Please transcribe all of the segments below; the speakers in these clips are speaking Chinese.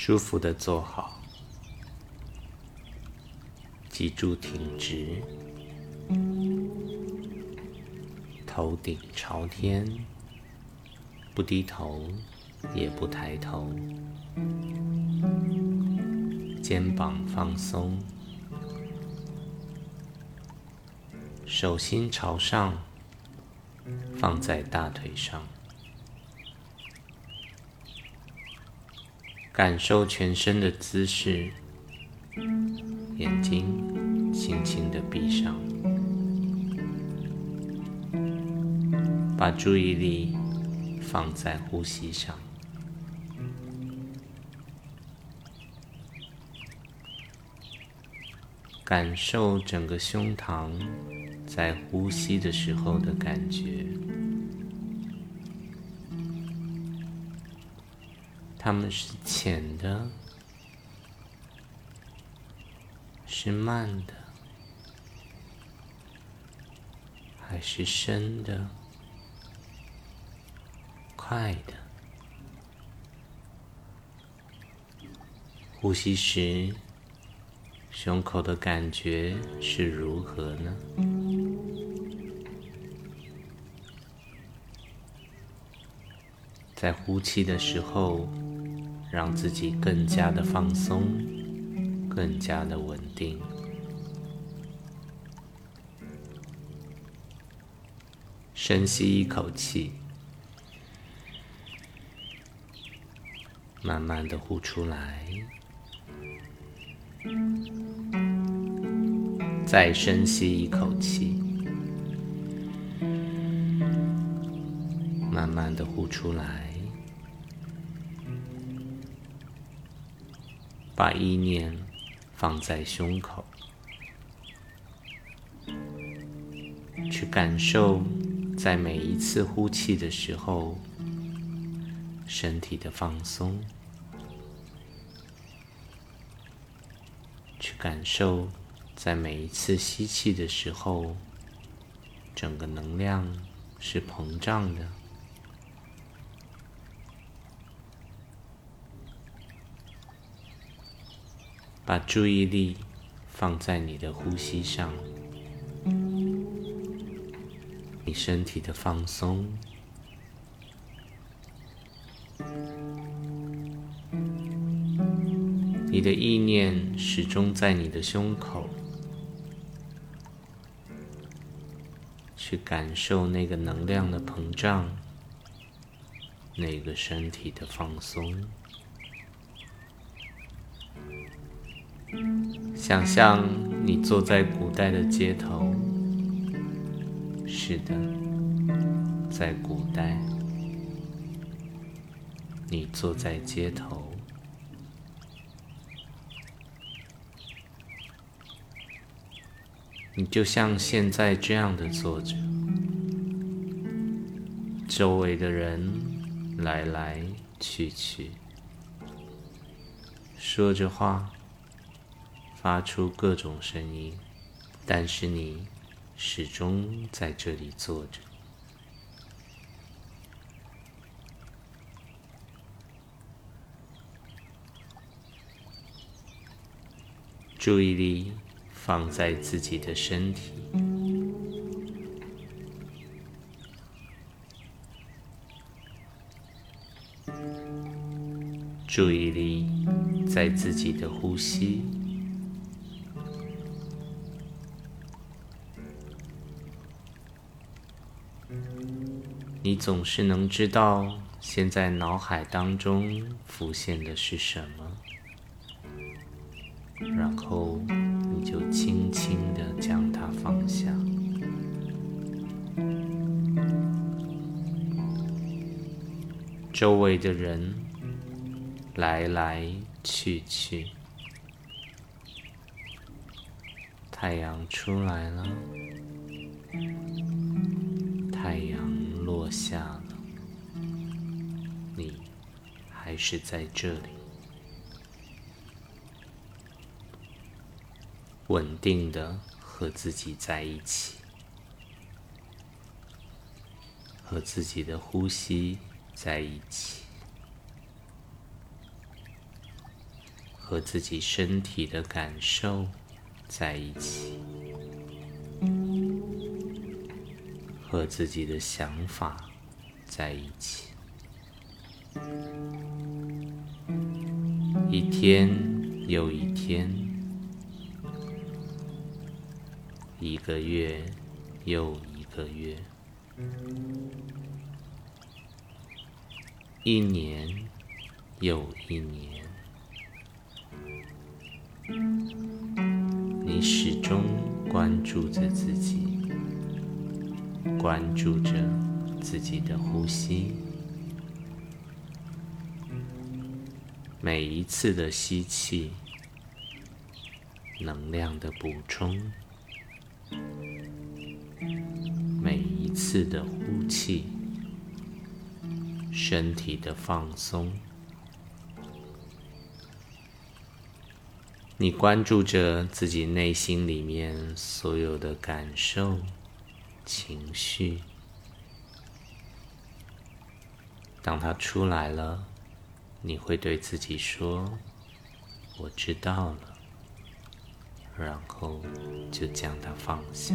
舒服的坐好，脊柱挺直，头顶朝天，不低头也不抬头，肩膀放松，手心朝上，放在大腿上。感受全身的姿势，眼睛轻轻的闭上，把注意力放在呼吸上，感受整个胸膛在呼吸的时候的感觉。它们是浅的，是慢的，还是深的、快的？呼吸时，胸口的感觉是如何呢？在呼气的时候。让自己更加的放松，更加的稳定。深吸一口气，慢慢的呼出来，再深吸一口气，慢慢的呼出来。把意念放在胸口，去感受在每一次呼气的时候身体的放松，去感受在每一次吸气的时候整个能量是膨胀的。把注意力放在你的呼吸上，你身体的放松，你的意念始终在你的胸口，去感受那个能量的膨胀，那个身体的放松。想象你坐在古代的街头，是的，在古代，你坐在街头，你就像现在这样的坐着，周围的人来来去去，说着话。发出各种声音，但是你始终在这里坐着，注意力放在自己的身体，注意力在自己的呼吸。你总是能知道现在脑海当中浮现的是什么，然后你就轻轻的将它放下。周围的人来来去去，太阳出来了，太阳。下了，你还是在这里，稳定的和自己在一起，和自己的呼吸在一起。和自己身体的感受在一起，和自己的想法在一起。一天又一天，一个月又一个月，一年又一年。你始终关注着自己，关注着自己的呼吸。每一次的吸气，能量的补充；每一次的呼气，身体的放松。你关注着自己内心里面所有的感受、情绪，当它出来了，你会对自己说：“我知道了。”然后就将它放下。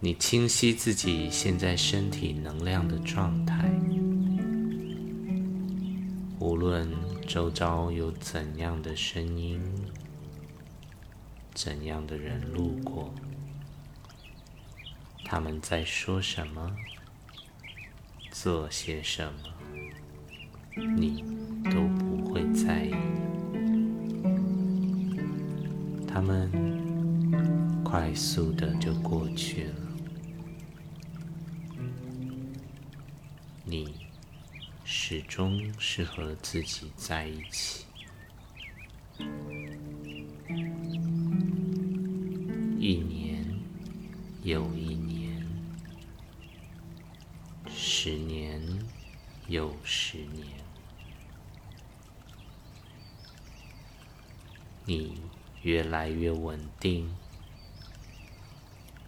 你清晰自己现在身体能量的状态。无论周遭有怎样的声音，怎样的人路过，他们在说什么，做些什么，你都不会在意。他们快速的就过去了，你。始终是和自己在一起，一年又一年，十年又十年，你越来越稳定，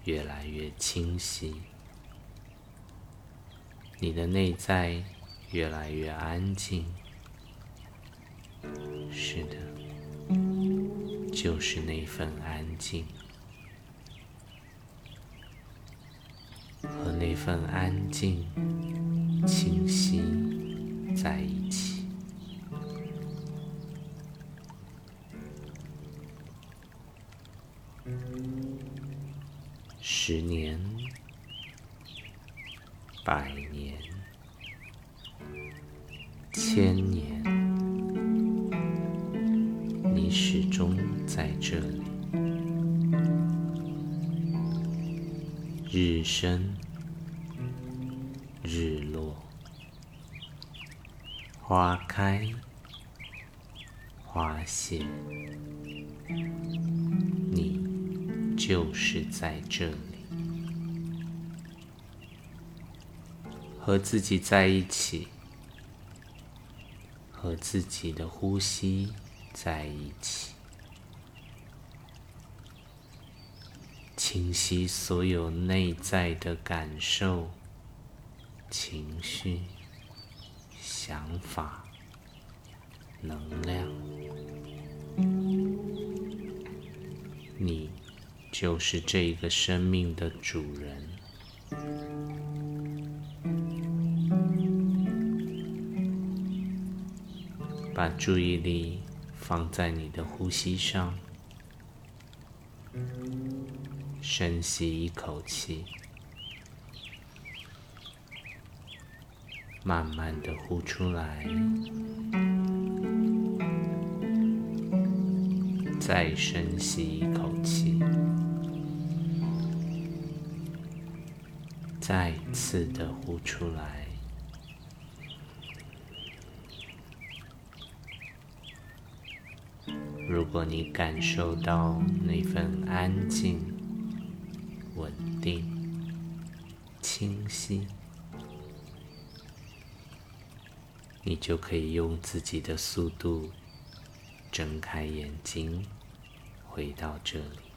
越来越清晰，你的内在。越来越安静，是的，就是那份安静，和那份安静、清晰在一起。十年，百年。千年，你始终在这里。日升，日落，花开，花谢，你就是在这里，和自己在一起。和自己的呼吸在一起，清晰所有内在的感受、情绪、想法、能量。你就是这个生命的主人。把注意力放在你的呼吸上，深吸一口气，慢慢的呼出来，再深吸一口气，再次的呼出来。如果你感受到那份安静、稳定、清晰，你就可以用自己的速度睁开眼睛，回到这里。